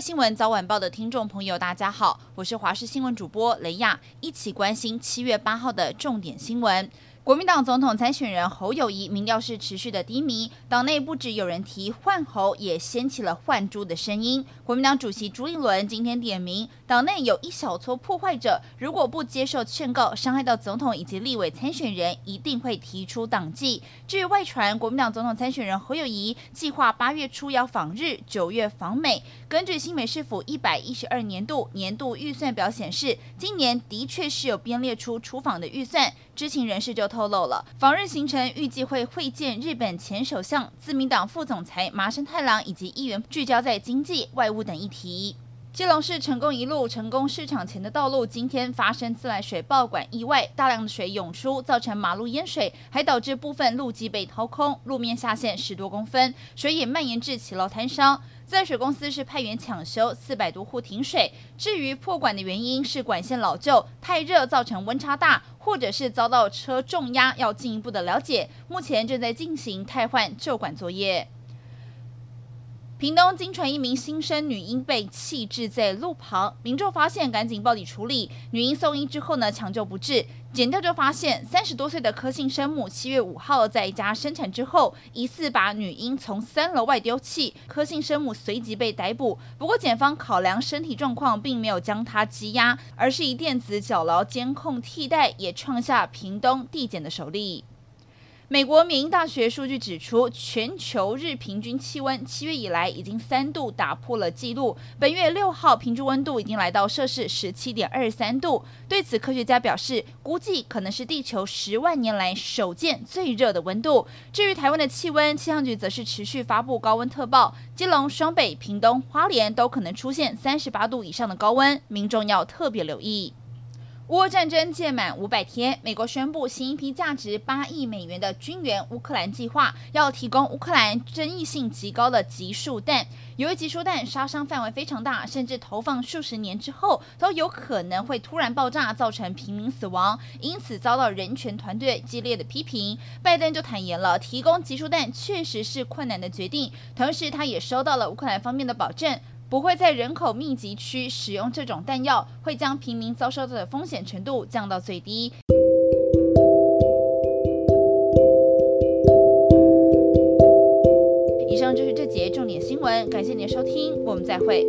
新闻早晚报的听众朋友，大家好，我是华视新闻主播雷亚，一起关心七月八号的重点新闻。国民党总统参选人侯友谊民调是持续的低迷，党内不止有人提换侯，也掀起了换猪的声音。国民党主席朱立伦今天点名，党内有一小撮破坏者，如果不接受劝告，伤害到总统以及立委参选人，一定会提出党纪。至于外传，国民党总统参选人侯友谊计划八月初要访日，九月访美。根据新美市府一百一十二年度年度预算表显示，今年的确是有编列出出访的预算。知情人士就透露了，访日行程预计会会见日本前首相、自民党副总裁麻生太郎以及议员，聚焦在经济、外务等议题。基隆市成功一路成功市场前的道路今天发生自来水爆管意外，大量的水涌出，造成马路淹水，还导致部分路基被掏空，路面下陷十多公分，水也蔓延至骑楼摊商。自来水公司是派员抢修，四百多户停水。至于破管的原因是管线老旧、太热造成温差大，或者是遭到车重压，要进一步的了解。目前正在进行汰换旧管作业。屏东惊传一名新生女婴被弃置在路旁，民众发现赶紧报警处理。女婴送医之后呢，抢救不治。检调就发现，三十多岁的柯姓生母七月五号在一家生产之后，疑似把女婴从三楼外丢弃。柯姓生母随即被逮捕。不过检方考量身体状况，并没有将她羁押，而是以电子脚劳监控替代，也创下屏东递检的首例。美国缅因大学数据指出，全球日平均气温七月以来已经三度打破了纪录。本月六号平均温度已经来到摄氏十七点二三度。对此，科学家表示，估计可能是地球十万年来首见最热的温度。至于台湾的气温，气象局则是持续发布高温特报，基隆、双北、屏东、花莲都可能出现三十八度以上的高温，民众要特别留意。乌战争届满五百天，美国宣布新一批价值八亿美元的军援乌克兰计划，要提供乌克兰争议性极高的集束弹。由于集束弹杀伤范围非常大，甚至投放数十年之后都有可能会突然爆炸，造成平民死亡，因此遭到人权团队激烈的批评。拜登就坦言了，提供集束弹确实是困难的决定，同时他也收到了乌克兰方面的保证。不会在人口密集区使用这种弹药，会将平民遭受到的风险程度降到最低。以上就是这节重点新闻，感谢您的收听，我们再会。